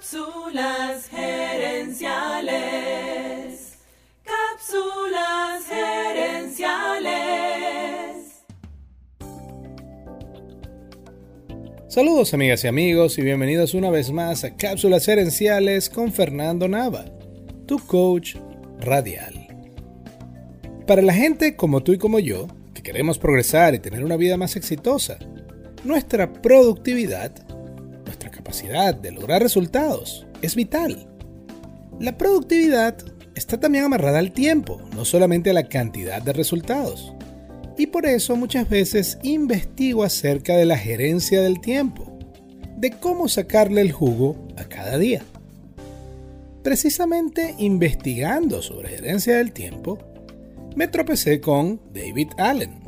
Cápsulas gerenciales. Cápsulas gerenciales. Saludos amigas y amigos y bienvenidos una vez más a Cápsulas gerenciales con Fernando Nava, tu coach radial. Para la gente como tú y como yo, que queremos progresar y tener una vida más exitosa, nuestra productividad de lograr resultados es vital. La productividad está también amarrada al tiempo, no solamente a la cantidad de resultados. Y por eso muchas veces investigo acerca de la gerencia del tiempo, de cómo sacarle el jugo a cada día. Precisamente investigando sobre gerencia del tiempo, me tropecé con David Allen,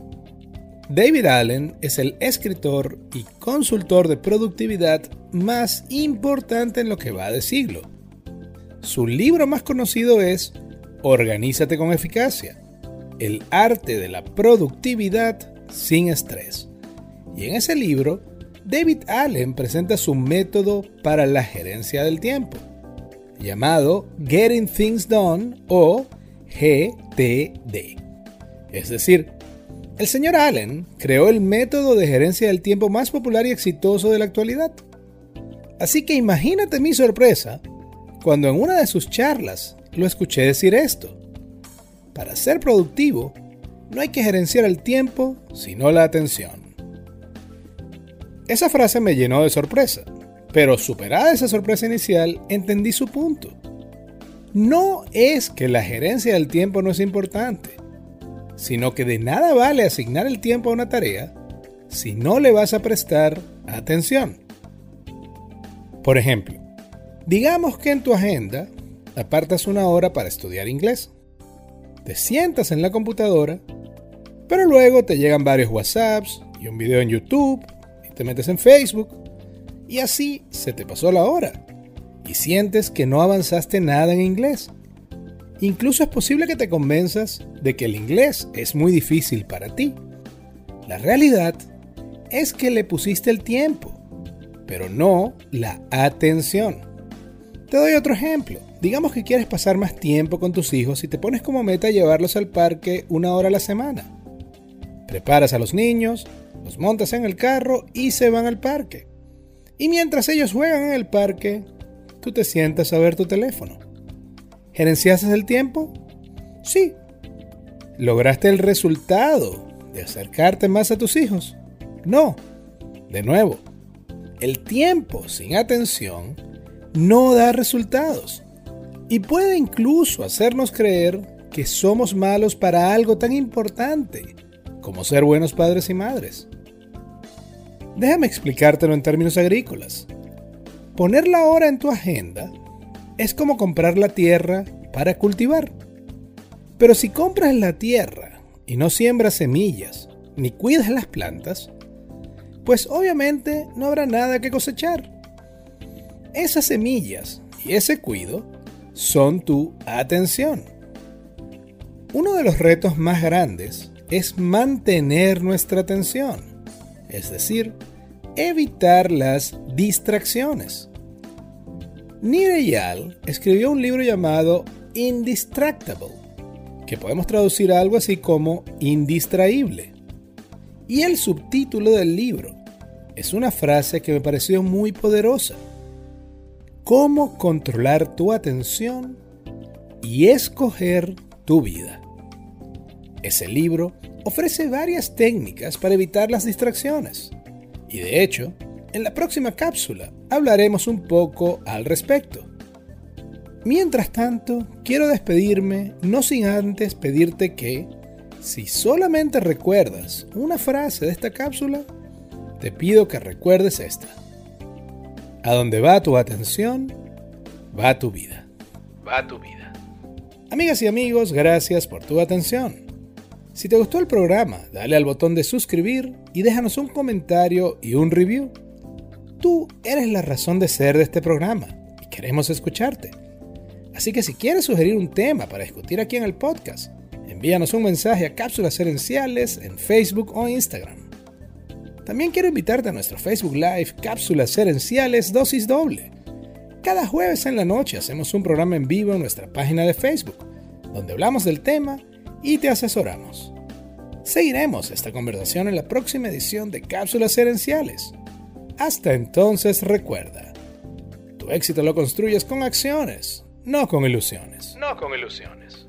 David Allen es el escritor y consultor de productividad más importante en lo que va de siglo. Su libro más conocido es Organízate con eficacia, el arte de la productividad sin estrés. Y en ese libro, David Allen presenta su método para la gerencia del tiempo, llamado Getting Things Done o GTD. Es decir, el señor Allen creó el método de gerencia del tiempo más popular y exitoso de la actualidad. Así que imagínate mi sorpresa cuando en una de sus charlas lo escuché decir esto. Para ser productivo, no hay que gerenciar el tiempo, sino la atención. Esa frase me llenó de sorpresa, pero superada esa sorpresa inicial, entendí su punto. No es que la gerencia del tiempo no es importante, sino que de nada vale asignar el tiempo a una tarea si no le vas a prestar atención. Por ejemplo, digamos que en tu agenda apartas una hora para estudiar inglés. Te sientas en la computadora, pero luego te llegan varios WhatsApps y un video en YouTube y te metes en Facebook y así se te pasó la hora y sientes que no avanzaste nada en inglés. Incluso es posible que te convenzas de que el inglés es muy difícil para ti. La realidad es que le pusiste el tiempo, pero no la atención. Te doy otro ejemplo. Digamos que quieres pasar más tiempo con tus hijos y te pones como meta llevarlos al parque una hora a la semana. Preparas a los niños, los montas en el carro y se van al parque. Y mientras ellos juegan en el parque, tú te sientas a ver tu teléfono. ¿Gerenciaste el tiempo? Sí. ¿Lograste el resultado de acercarte más a tus hijos? No. De nuevo, el tiempo sin atención no da resultados y puede incluso hacernos creer que somos malos para algo tan importante como ser buenos padres y madres. Déjame explicártelo en términos agrícolas. Poner la hora en tu agenda es como comprar la tierra para cultivar. Pero si compras la tierra y no siembras semillas ni cuidas las plantas, pues obviamente no habrá nada que cosechar. Esas semillas y ese cuido son tu atención. Uno de los retos más grandes es mantener nuestra atención, es decir, evitar las distracciones. Nireyal escribió un libro llamado Indistractable, que podemos traducir algo así como indistraíble. Y el subtítulo del libro es una frase que me pareció muy poderosa. Cómo controlar tu atención y escoger tu vida. Ese libro ofrece varias técnicas para evitar las distracciones. Y de hecho, en la próxima cápsula hablaremos un poco al respecto. Mientras tanto, quiero despedirme no sin antes pedirte que, si solamente recuerdas una frase de esta cápsula, te pido que recuerdes esta. A donde va tu atención, va tu vida. Va tu vida. Amigas y amigos, gracias por tu atención. Si te gustó el programa, dale al botón de suscribir y déjanos un comentario y un review. Tú eres la razón de ser de este programa y queremos escucharte. Así que si quieres sugerir un tema para discutir aquí en el podcast, envíanos un mensaje a Cápsulas Herenciales en Facebook o Instagram. También quiero invitarte a nuestro Facebook Live Cápsulas Herenciales Dosis Doble, Cada jueves en la noche hacemos un programa en vivo en nuestra página de Facebook, donde hablamos del tema y te asesoramos. Seguiremos esta conversación en la próxima edición de Cápsulas Herenciales. Hasta entonces recuerda, tu éxito lo construyes con acciones, no con ilusiones. No con ilusiones.